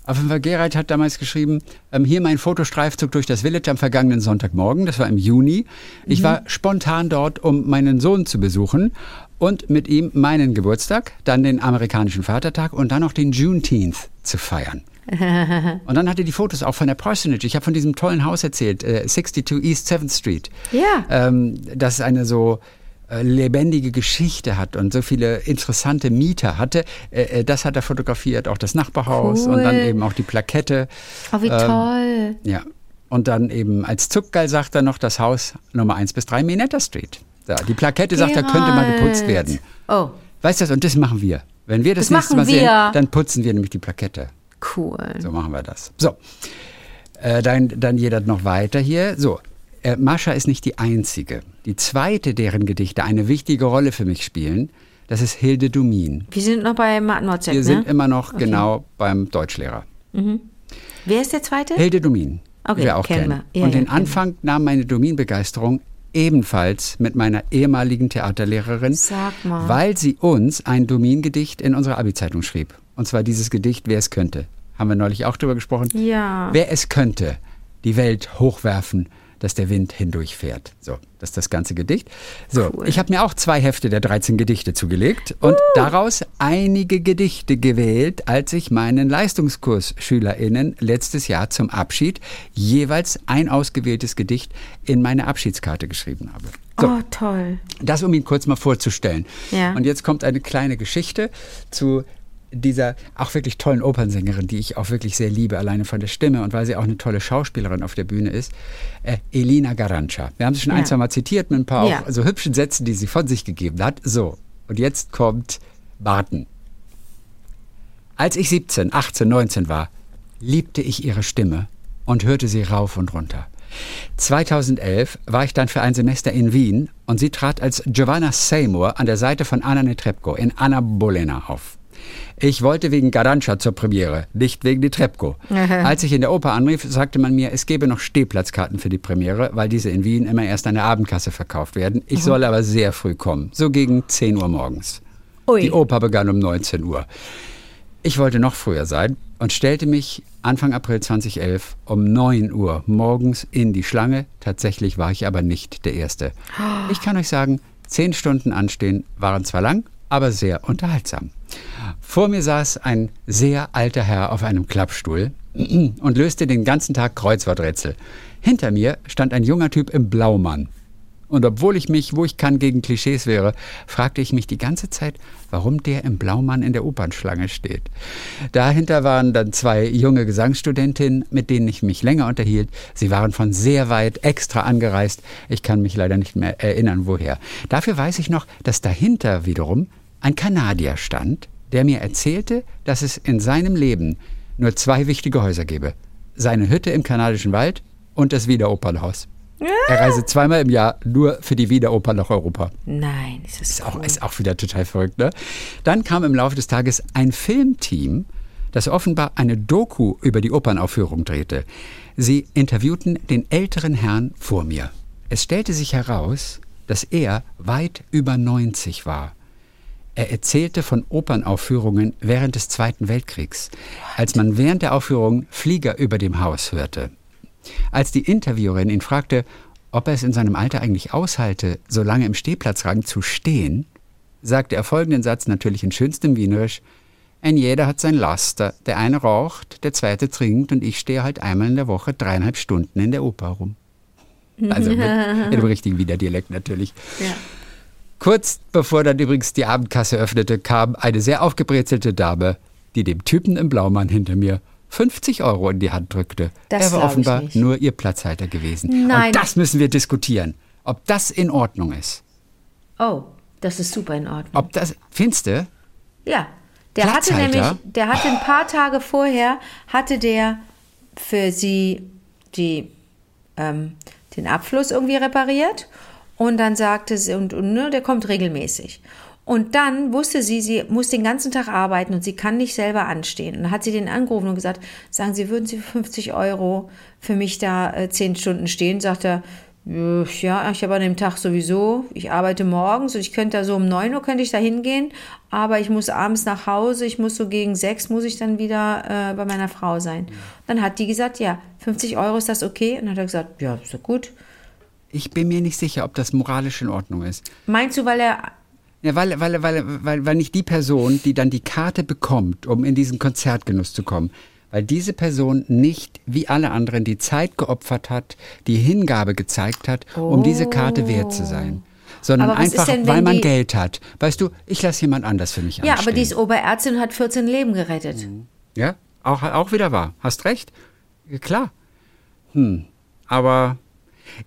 [SPEAKER 3] Auf jeden Fall, Gerald hat damals geschrieben, ähm, hier mein Fotostreifzug durch das Village am vergangenen Sonntagmorgen, das war im Juni. Ich war spontan dort, um meinen Sohn zu besuchen und mit ihm meinen Geburtstag, dann den amerikanischen Vatertag und dann noch den Juneteenth zu feiern. und dann hatte die Fotos auch von der Parsonage. Ich habe von diesem tollen Haus erzählt, äh, 62 East 7th Street.
[SPEAKER 4] Ja.
[SPEAKER 3] Ähm, das eine so äh, lebendige Geschichte hat und so viele interessante Mieter hatte. Äh, äh, das hat er fotografiert, auch das Nachbarhaus
[SPEAKER 4] Cool.
[SPEAKER 3] und dann eben auch die Plakette.
[SPEAKER 4] Oh, wie
[SPEAKER 3] Ähm,
[SPEAKER 4] toll.
[SPEAKER 3] Ja. Und dann eben als Zuckgeil sagt er noch das Haus Nummer 1 bis 3 Minetta Street. Da, die Plakette sagt, da könnte mal geputzt
[SPEAKER 4] Gerald.
[SPEAKER 3] werden.
[SPEAKER 4] Oh,
[SPEAKER 3] Weißt du, und das machen wir. Wenn wir das,
[SPEAKER 4] Das
[SPEAKER 3] nächste Mal sehen,
[SPEAKER 4] wir.
[SPEAKER 3] dann putzen wir nämlich die Plakette.
[SPEAKER 4] Cool.
[SPEAKER 3] So machen wir das. So, äh, dann, dann jeder noch weiter hier. So, äh, Mascha ist nicht die einzige. Die zweite, deren Gedichte eine wichtige Rolle für mich spielen, das ist Hilde Dumin.
[SPEAKER 4] Wir sind noch bei Martin Motzek,
[SPEAKER 3] Wir
[SPEAKER 4] ne?
[SPEAKER 3] sind immer noch genau beim Deutschlehrer.
[SPEAKER 4] Wer ist der Zweite?
[SPEAKER 3] Hilde Dumin,
[SPEAKER 4] Okay,
[SPEAKER 3] wir auch
[SPEAKER 4] kennen
[SPEAKER 3] kennen.
[SPEAKER 4] wir. Ja,
[SPEAKER 3] Und
[SPEAKER 4] ja,
[SPEAKER 3] den
[SPEAKER 4] wir.
[SPEAKER 3] Anfang nahm meine Dumin-Begeisterung ebenfalls mit meiner ehemaligen Theaterlehrerin,
[SPEAKER 4] Sag mal.
[SPEAKER 3] weil sie uns ein Dumin-Gedicht in unserer Abi-Zeitung schrieb. Und zwar dieses Gedicht, wer es könnte. Haben wir neulich auch drüber gesprochen.
[SPEAKER 4] Ja.
[SPEAKER 3] Wer es könnte, die Welt hochwerfen, dass der Wind hindurchfährt. So, das ist das ganze Gedicht. So,
[SPEAKER 4] Cool.
[SPEAKER 3] ich habe mir auch zwei Hefte der 13 Gedichte zugelegt und daraus einige Gedichte gewählt, als ich meinen Leistungskurs-SchülerInnen letztes Jahr zum Abschied jeweils ein ausgewähltes Gedicht in meine Abschiedskarte geschrieben habe. So,
[SPEAKER 4] Oh, toll.
[SPEAKER 3] das um ihn kurz mal vorzustellen.
[SPEAKER 4] Ja.
[SPEAKER 3] Und jetzt kommt eine kleine Geschichte zu dieser auch wirklich tollen Opernsängerin, die ich auch wirklich sehr liebe, alleine von der Stimme und weil sie auch eine tolle Schauspielerin auf der Bühne ist, äh, Elina Garanca. Wir haben sie schon ein,
[SPEAKER 4] Ja.
[SPEAKER 3] zwei Mal zitiert mit ein paar
[SPEAKER 4] Ja.
[SPEAKER 3] auch so hübschen Sätzen, die sie von sich gegeben hat. So, und jetzt kommt Barton. Als ich 17, 18, 19 war, liebte ich ihre Stimme und hörte sie rauf und runter. 2011 war ich dann für ein Semester in Wien und sie trat als Giovanna Seymour an der Seite von Anna Netrebko in Anna Bolena auf. Ich wollte wegen Garancha zur Premiere, nicht wegen Netrebko. Als ich in der Oper anrief, sagte man mir, es gebe noch Stehplatzkarten für die Premiere, weil diese in Wien immer erst an der Abendkasse verkauft werden. Ich solle aber sehr früh kommen, so gegen 10 Uhr morgens.
[SPEAKER 4] Ui.
[SPEAKER 3] Die Oper begann um 19 Uhr. Ich wollte noch früher sein und stellte mich Anfang April 2011 um 9 Uhr morgens in die Schlange. Tatsächlich war ich aber nicht der Erste. Ich kann euch sagen, 10 Stunden anstehen waren zwar lang, aber sehr unterhaltsam. Vor mir saß ein sehr alter Herr auf einem Klappstuhl und löste den ganzen Tag Kreuzworträtsel. Hinter mir stand ein junger Typ im Blaumann. Und obwohl ich mich, wo ich kann, gegen Klischees wäre, fragte ich mich die ganze Zeit, warum der im Blaumann in der Opernschlange steht. Dahinter waren dann zwei junge Gesangsstudentinnen, mit denen ich mich länger unterhielt. Sie waren von sehr weit extra angereist. Ich kann mich leider nicht mehr erinnern, woher. Dafür weiß ich noch, dass dahinter wiederum ein Kanadier stand, der mir erzählte, dass es in seinem Leben nur zwei wichtige Häuser gebe. Seine Hütte im kanadischen Wald und das Wiener Opernhaus. Er reise zweimal im Jahr nur für die Wiener Oper nach Europa.
[SPEAKER 4] Nein, ist das
[SPEAKER 3] Ist auch,
[SPEAKER 4] cool.
[SPEAKER 3] ist auch wieder total verrückt, ne? Dann kam im Laufe des Tages ein Filmteam, das offenbar eine Doku über die Opernaufführung drehte. Sie interviewten den älteren Herrn vor mir. Es stellte sich heraus, dass er weit über 90 war. Er erzählte von Opernaufführungen während des Zweiten Weltkriegs, als man während der Aufführung Flieger über dem Haus hörte. Als die Interviewerin ihn fragte, ob er es in seinem Alter eigentlich aushalte, so lange im Stehplatzrang zu stehen, sagte er folgenden Satz natürlich in schönstem Wienerisch. Ein jeder hat sein Laster. Der eine raucht, der zweite trinkt und ich stehe halt einmal in der Woche dreieinhalb Stunden in der Oper rum. Also mit, in dem richtigen Wiener Dialekt natürlich.
[SPEAKER 4] Ja.
[SPEAKER 3] Kurz bevor dann übrigens die Abendkasse öffnete, kam eine sehr aufgebrezelte Dame, die dem Typen im Blaumann hinter mir 50 Euro in die Hand drückte.
[SPEAKER 4] Das
[SPEAKER 3] er war offenbar nur ihr Platzhalter gewesen.
[SPEAKER 4] Nein.
[SPEAKER 3] Und das müssen wir diskutieren. Ob das in Ordnung ist.
[SPEAKER 4] Oh, das ist super in Ordnung.
[SPEAKER 3] Ob das, findest du?
[SPEAKER 4] Ja, der hatte nämlich, der hatte ein paar Tage vorher, hatte der für sie die, ähm, den Abfluss irgendwie repariert und dann sagte sie, und, und ne, der kommt regelmäßig. Und dann wusste sie, sie muss den ganzen Tag arbeiten und sie kann nicht selber anstehen. Und dann hat sie den angerufen und gesagt, sagen Sie, würden Sie für 50 Euro für mich da äh, 10 Stunden stehen? Sagt er, "Äh, ja, ich habe an dem Tag sowieso, ich arbeite morgens und ich könnte da so um 9 Uhr könnte ich da hingehen, aber ich muss abends nach Hause, ich muss so gegen 6 muss ich dann wieder äh, bei meiner Frau sein. Dann hat die gesagt, ja, 50 Euro ist das okay? Und dann hat er gesagt, ja, ist doch gut.
[SPEAKER 3] Ich bin mir nicht sicher, ob das moralisch in Ordnung ist.
[SPEAKER 4] Meinst du, weil er
[SPEAKER 3] Ja, weil, weil, weil, weil, weil nicht die Person, die dann die Karte bekommt, um in diesen Konzertgenuss zu kommen, weil diese Person nicht wie alle anderen die Zeit geopfert hat, die Hingabe gezeigt hat, um diese Karte wert zu sein. Sondern
[SPEAKER 4] was ist
[SPEAKER 3] einfach,
[SPEAKER 4] denn,
[SPEAKER 3] weil man Geld hat. Weißt du, ich lasse jemand anders für mich
[SPEAKER 4] Ja,
[SPEAKER 3] anstehen.
[SPEAKER 4] aber die ist Oberärztin und hat 14 Leben gerettet.
[SPEAKER 3] Ja, auch, auch wieder wahr. Hast recht. Ja, Klar. Hm. Aber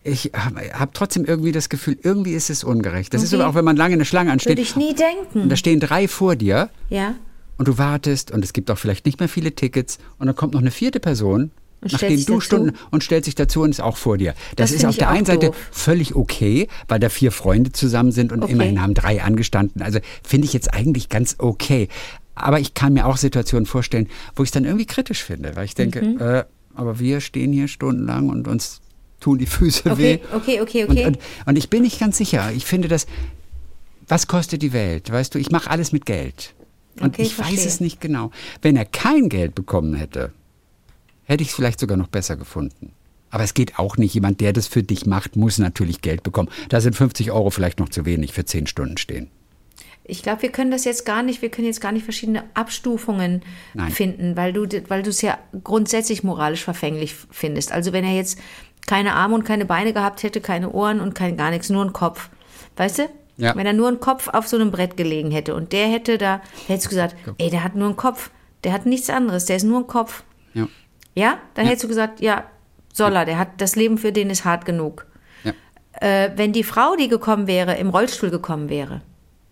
[SPEAKER 3] ich habe hab trotzdem irgendwie das Gefühl, irgendwie ist es ungerecht. Das ist
[SPEAKER 4] Okay.
[SPEAKER 3] aber auch, wenn man lange in der Schlange ansteht.
[SPEAKER 4] Würde ich nie
[SPEAKER 3] Und
[SPEAKER 4] denken.
[SPEAKER 3] da stehen drei vor dir
[SPEAKER 4] Ja.
[SPEAKER 3] und du wartest und es gibt auch vielleicht nicht mehr viele Tickets und dann kommt noch eine vierte Person,
[SPEAKER 4] Und
[SPEAKER 3] nachdem du
[SPEAKER 4] dazu?
[SPEAKER 3] Stunden und stellt sich dazu und ist auch vor dir. Das,
[SPEAKER 4] Das
[SPEAKER 3] ist auf der einen Seite
[SPEAKER 4] doof.
[SPEAKER 3] völlig okay, weil da vier Freunde zusammen sind und
[SPEAKER 4] Okay.
[SPEAKER 3] immerhin haben drei angestanden. Also finde ich jetzt eigentlich ganz okay. Aber ich kann mir auch Situationen vorstellen, wo ich es dann irgendwie kritisch finde, weil ich denke,
[SPEAKER 4] Mhm.
[SPEAKER 3] äh, aber wir stehen hier stundenlang und uns tun die Füße weh.
[SPEAKER 4] Okay, okay, okay, okay.
[SPEAKER 3] Und, und, und ich bin nicht ganz sicher. Ich finde das, was kostet die Welt? Weißt du, ich mache alles mit Geld. Und
[SPEAKER 4] Okay,
[SPEAKER 3] ich
[SPEAKER 4] ich
[SPEAKER 3] weiß es nicht genau. Wenn er kein Geld bekommen hätte, hätte ich es vielleicht sogar noch besser gefunden. Aber es geht auch nicht. Jemand, der das für dich macht, muss natürlich Geld bekommen. Da sind 50 Euro vielleicht noch zu wenig für 10 Stunden stehen.
[SPEAKER 4] Ich glaube, wir können das jetzt gar nicht, wir können jetzt gar nicht verschiedene Abstufungen
[SPEAKER 3] Nein.
[SPEAKER 4] finden, weil du weil du es ja grundsätzlich moralisch verfänglich findest. Also wenn er jetzt keine Arme und keine Beine gehabt hätte, keine Ohren und kein gar nichts, nur einen Kopf. Weißt du?
[SPEAKER 3] Ja.
[SPEAKER 4] Wenn er nur einen Kopf auf so einem Brett gelegen hätte und der hätte da, hättest du gesagt, ey, der hat nur einen Kopf, der hat nichts anderes, der ist nur ein Kopf.
[SPEAKER 3] Ja.
[SPEAKER 4] Ja? Dann hättest du gesagt, ja, soll er, der hat, das Leben für den ist hart genug.
[SPEAKER 3] Ja.
[SPEAKER 4] Äh, wenn die Frau, die gekommen wäre, im Rollstuhl gekommen wäre,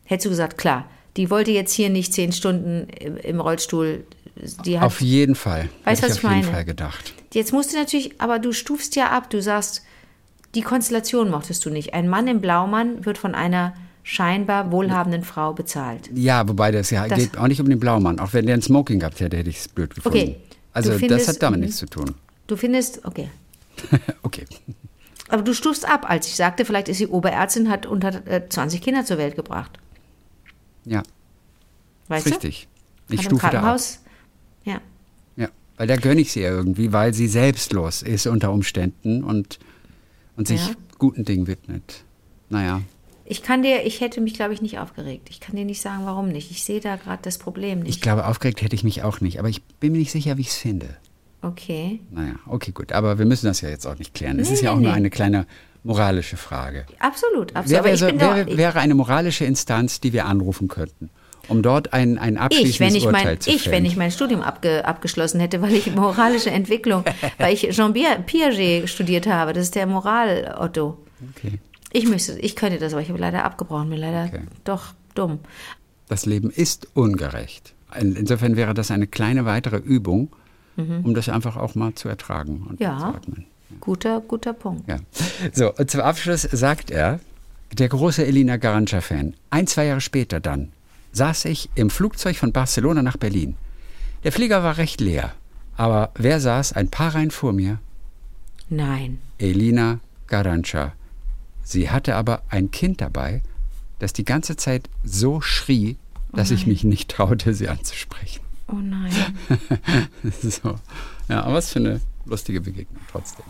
[SPEAKER 4] hättest du gesagt, klar, die wollte jetzt hier nicht zehn Stunden im Rollstuhl, die hat
[SPEAKER 3] Auf jeden Fall.
[SPEAKER 4] Weißt du, was
[SPEAKER 3] ich
[SPEAKER 4] ich
[SPEAKER 3] auf jeden
[SPEAKER 4] meine?
[SPEAKER 3] Fall gedacht.
[SPEAKER 4] Jetzt musst du natürlich, aber du stufst ja ab. Du sagst, die Konstellation mochtest du nicht. Ein Mann im Blaumann wird von einer scheinbar wohlhabenden Frau bezahlt.
[SPEAKER 3] Ja, wobei das ja
[SPEAKER 4] Das-
[SPEAKER 3] geht auch nicht um den Blaumann. Auch wenn der ein Smoking gehabt hätte, hätte ich es blöd gefunden.
[SPEAKER 4] Okay.
[SPEAKER 3] Also
[SPEAKER 4] findest-
[SPEAKER 3] das hat damit nichts zu tun.
[SPEAKER 4] Du findest, okay.
[SPEAKER 3] okay.
[SPEAKER 4] Aber du stufst ab, als ich sagte, vielleicht ist sie Oberärztin, hat unter äh, 20 Kinder zur Welt gebracht.
[SPEAKER 3] Ja,
[SPEAKER 4] Weißt
[SPEAKER 3] richtig.
[SPEAKER 4] du?
[SPEAKER 3] Ich
[SPEAKER 4] Hat im
[SPEAKER 3] stufe da ab. Weil da gönne ich sie ja irgendwie, weil sie selbstlos ist unter Umständen und, und sich
[SPEAKER 4] Ja.
[SPEAKER 3] guten Dingen widmet. Naja,
[SPEAKER 4] Ich kann dir, ich hätte mich, glaube ich, nicht aufgeregt. Ich kann dir nicht sagen, warum nicht. Ich sehe da gerade das Problem
[SPEAKER 3] ich
[SPEAKER 4] nicht.
[SPEAKER 3] glaube, aufgeregt hätte ich mich auch nicht, aber ich bin mir nicht sicher, wie ich es finde.
[SPEAKER 4] Okay.
[SPEAKER 3] Naja, okay, gut. Aber wir müssen das ja jetzt auch nicht klären. Es
[SPEAKER 4] Nee,
[SPEAKER 3] ist ja
[SPEAKER 4] nee,
[SPEAKER 3] auch nur
[SPEAKER 4] nee.
[SPEAKER 3] eine kleine moralische Frage.
[SPEAKER 4] Absolut, absolut.
[SPEAKER 3] Wäre,
[SPEAKER 4] ich
[SPEAKER 3] so,
[SPEAKER 4] bin
[SPEAKER 3] wer
[SPEAKER 4] doch,
[SPEAKER 3] wäre eine moralische Instanz, die wir anrufen könnten, um dort ein, ein abschließendes
[SPEAKER 4] ich, ich
[SPEAKER 3] Urteil
[SPEAKER 4] mein,
[SPEAKER 3] zu
[SPEAKER 4] ich,
[SPEAKER 3] fällen?
[SPEAKER 4] wenn ich mein Studium abge, abgeschlossen hätte, weil ich moralische Entwicklung, weil ich Jean Piaget studiert habe, das ist der Moral-Otto.
[SPEAKER 3] okay.
[SPEAKER 4] Ich müsste, ich könnte das, aber ich habe leider abgebrochen, bin leider
[SPEAKER 3] Okay.
[SPEAKER 4] doch dumm.
[SPEAKER 3] Das Leben ist ungerecht. In- Insofern wäre das eine kleine weitere Übung, um das einfach auch mal zu ertragen und
[SPEAKER 4] Mhm. Ja.
[SPEAKER 3] zu atmen.
[SPEAKER 4] Guter, guter Punkt.
[SPEAKER 3] Ja. So, zum Abschluss sagt er, der große Elina Garancha-Fan, ein, zwei Jahre später dann, saß ich im Flugzeug von Barcelona nach Berlin. Der Flieger war recht leer, aber wer saß ein paar Reihen vor mir?
[SPEAKER 4] Nein.
[SPEAKER 3] Elina Garancha. Sie hatte aber ein Kind dabei, das die ganze Zeit so schrie, dass ich mich nicht traute, sie anzusprechen.
[SPEAKER 4] Oh nein.
[SPEAKER 3] So. Ja, aber was für eine lustige Begegnung trotzdem.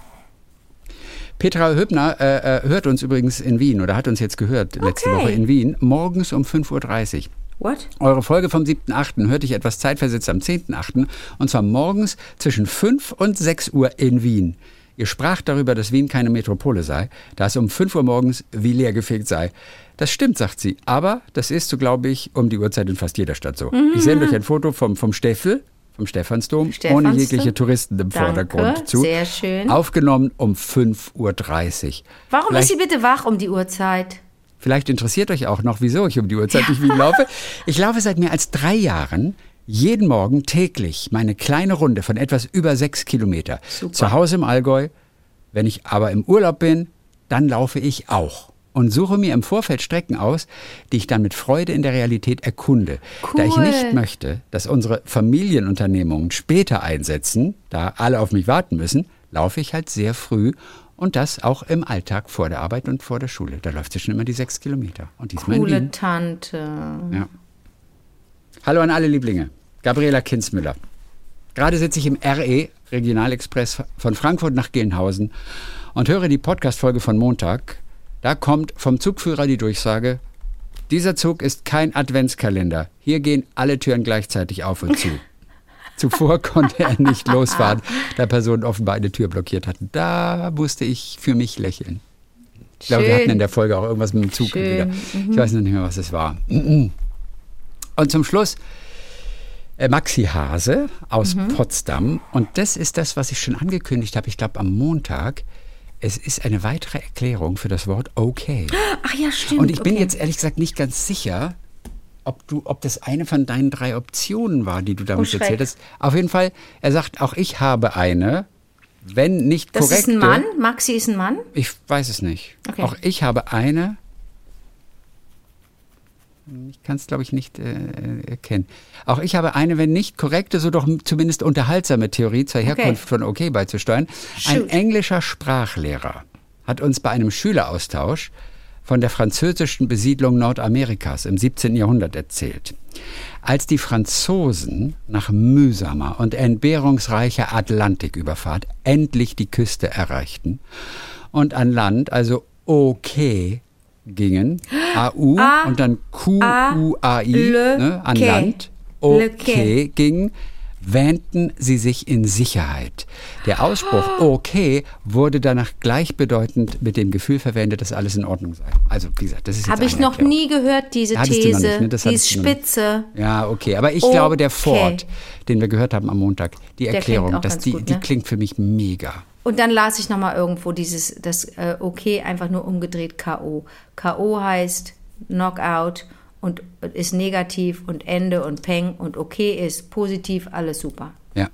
[SPEAKER 3] Petra Hübner äh, äh, hört uns übrigens in Wien oder hat uns jetzt gehört letzte
[SPEAKER 4] Okay.
[SPEAKER 3] Woche in Wien, morgens um 5.30 Uhr.
[SPEAKER 4] What?
[SPEAKER 3] Eure Folge vom 7.8. hörte ich etwas zeitversetzt am 10.8. und zwar morgens zwischen 5 und 6 Uhr in Wien. Ihr spracht darüber, dass Wien keine Metropole sei, da es um 5 Uhr morgens wie leergefegt sei. Das stimmt, sagt sie, aber das ist, so glaube ich, um die Uhrzeit in fast jeder Stadt so. Ich sende euch ein Foto vom, vom Steffel, vom Stephansdom, ohne jegliche Touristen im
[SPEAKER 4] Danke,
[SPEAKER 3] Vordergrund zu.
[SPEAKER 4] sehr schön.
[SPEAKER 3] Aufgenommen um 5.30 Uhr.
[SPEAKER 4] Warum
[SPEAKER 3] Vielleicht-
[SPEAKER 4] ist sie bitte wach um die Uhrzeit?
[SPEAKER 3] Vielleicht interessiert euch auch noch, wieso ich um die Uhrzeit durch Wien laufe. Ich laufe seit mehr als drei Jahren jeden Morgen täglich meine kleine Runde von etwas über sechs Kilometer.
[SPEAKER 4] Super.
[SPEAKER 3] Zu Hause im Allgäu. Wenn ich aber im Urlaub bin, dann laufe ich auch. Und suche mir im Vorfeld Strecken aus, die ich dann mit Freude in der Realität erkunde. Da ich
[SPEAKER 4] Cool.
[SPEAKER 3] nicht möchte, dass unsere Familienunternehmungen später einsetzen, da alle auf mich warten müssen, laufe ich halt sehr früh und das auch im Alltag vor der Arbeit und vor der Schule. Da läuft sie schon immer die sechs Kilometer. Und diesmal in
[SPEAKER 4] Coole
[SPEAKER 3] Wien.
[SPEAKER 4] Tante.
[SPEAKER 3] Ja. Hallo an alle Lieblinge. Gabriela Kinzmüller. Gerade sitze ich im RE Regionalexpress von Frankfurt nach Gelnhausen und höre die Podcast-Folge von Montag. Da kommt vom Zugführer die Durchsage: Dieser Zug ist kein Adventskalender. Hier gehen alle Türen gleichzeitig auf und zu. Zuvor konnte er nicht losfahren, da Personen offenbar eine Tür blockiert hatten. Da musste ich für mich lächeln. Ich glaube, wir hatten in der Folge auch irgendwas mit dem Zug
[SPEAKER 4] Schön.
[SPEAKER 3] wieder. Ich weiß noch nicht mehr, was es war. Und zum Schluss äh, Maxi Hase aus
[SPEAKER 4] Mhm.
[SPEAKER 3] Potsdam. Und das ist das, was ich schon angekündigt habe, ich glaube am Montag. Es ist eine weitere Erklärung für das Wort okay.
[SPEAKER 4] Ach ja, stimmt.
[SPEAKER 3] Und ich bin
[SPEAKER 4] okay.
[SPEAKER 3] jetzt ehrlich gesagt nicht ganz sicher, ob, du, ob das eine von deinen drei Optionen war, die du damit
[SPEAKER 4] Oh,
[SPEAKER 3] erzählt hast. Auf jeden Fall, er sagt, auch ich habe eine, wenn nicht
[SPEAKER 4] Das
[SPEAKER 3] korrekte.
[SPEAKER 4] ist ein Mann? Maxi ist ein Mann?
[SPEAKER 3] Ich weiß es nicht.
[SPEAKER 4] Okay.
[SPEAKER 3] Auch ich habe eine. Ich kann es, glaube ich, nicht äh, erkennen. Auch ich habe eine, wenn nicht korrekte, so doch zumindest unterhaltsame Theorie zur Herkunft von OK beizusteuern. Ein
[SPEAKER 4] Shoot.
[SPEAKER 3] englischer Sprachlehrer hat uns bei einem Schüleraustausch von der französischen Besiedlung Nordamerikas im 17. Jahrhundert erzählt. Als die Franzosen nach mühsamer und entbehrungsreicher Atlantiküberfahrt endlich die Küste erreichten und an Land, also okay, gingen, AU und dann QUAI, ne, an. Land, okay, gingen, wähnten sie sich in Sicherheit. Der Ausspruch okay wurde danach gleichbedeutend mit dem Gefühl verwendet, dass alles in Ordnung sei. Also, wie gesagt, das ist
[SPEAKER 4] Habe ich noch
[SPEAKER 3] Erklärung.
[SPEAKER 4] nie gehört, diese
[SPEAKER 3] Hattest
[SPEAKER 4] These.
[SPEAKER 3] nicht, ne?
[SPEAKER 4] Die ist spitze.
[SPEAKER 3] Ja, okay. Aber ich
[SPEAKER 4] Okay.
[SPEAKER 3] glaube, der Ford, den wir gehört haben am Montag, die
[SPEAKER 4] klingt
[SPEAKER 3] Erklärung, dass die,
[SPEAKER 4] gut,
[SPEAKER 3] die
[SPEAKER 4] ne?
[SPEAKER 3] klingt für mich mega.
[SPEAKER 4] Und dann las ich nochmal irgendwo dieses, das äh, okay einfach nur umgedreht K.O. K.O. heißt Knockout und ist negativ und Ende und Peng und okay ist positiv, alles super.
[SPEAKER 3] Ja.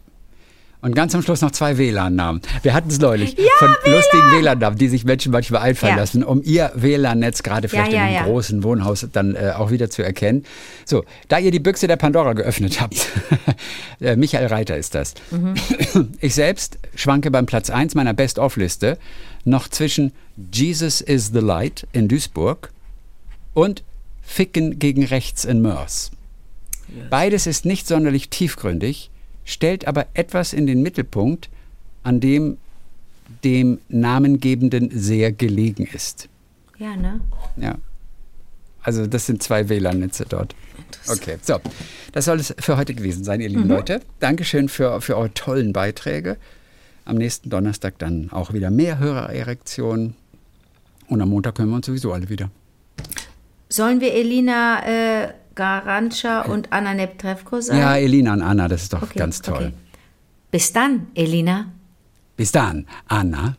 [SPEAKER 3] Und ganz am Schluss noch zwei WLAN-Namen. Wir hatten es neulich von lustigen WLAN-Namen, die sich Menschen manchmal einfallen
[SPEAKER 4] Ja.
[SPEAKER 3] lassen, um ihr WLAN-Netz gerade vielleicht
[SPEAKER 4] ja,
[SPEAKER 3] in einem
[SPEAKER 4] ja.
[SPEAKER 3] großen Wohnhaus dann äh, auch wieder zu erkennen. So, da ihr die Büchse der Pandora geöffnet habt, äh, Michael Reiter ist das.
[SPEAKER 4] Mhm.
[SPEAKER 3] Ich selbst schwanke beim Platz 1 meiner Best-of-Liste noch zwischen Jesus is the Light in Duisburg und Ficken gegen Rechts in Mörs. Beides ist nicht sonderlich tiefgründig, stellt aber etwas in den Mittelpunkt, an dem dem Namengebenden sehr gelegen ist.
[SPEAKER 4] Ja, ne?
[SPEAKER 3] Ja. Also das sind zwei WLAN-Netze dort. Okay, so. Das soll es für heute gewesen sein, ihr lieben Leute. Dankeschön für, für eure tollen Beiträge. Am nächsten Donnerstag dann auch wieder mehr Hörererektionen. Und am Montag hören wir uns sowieso alle wieder.
[SPEAKER 4] Sollen wir Elina äh, Garantscha und Anna Neptrevko sagen?
[SPEAKER 3] Ja, Elina und Anna, das ist doch
[SPEAKER 4] Okay,
[SPEAKER 3] ganz toll.
[SPEAKER 4] okay. Bis dann, Elina.
[SPEAKER 3] Bis dann, Anna.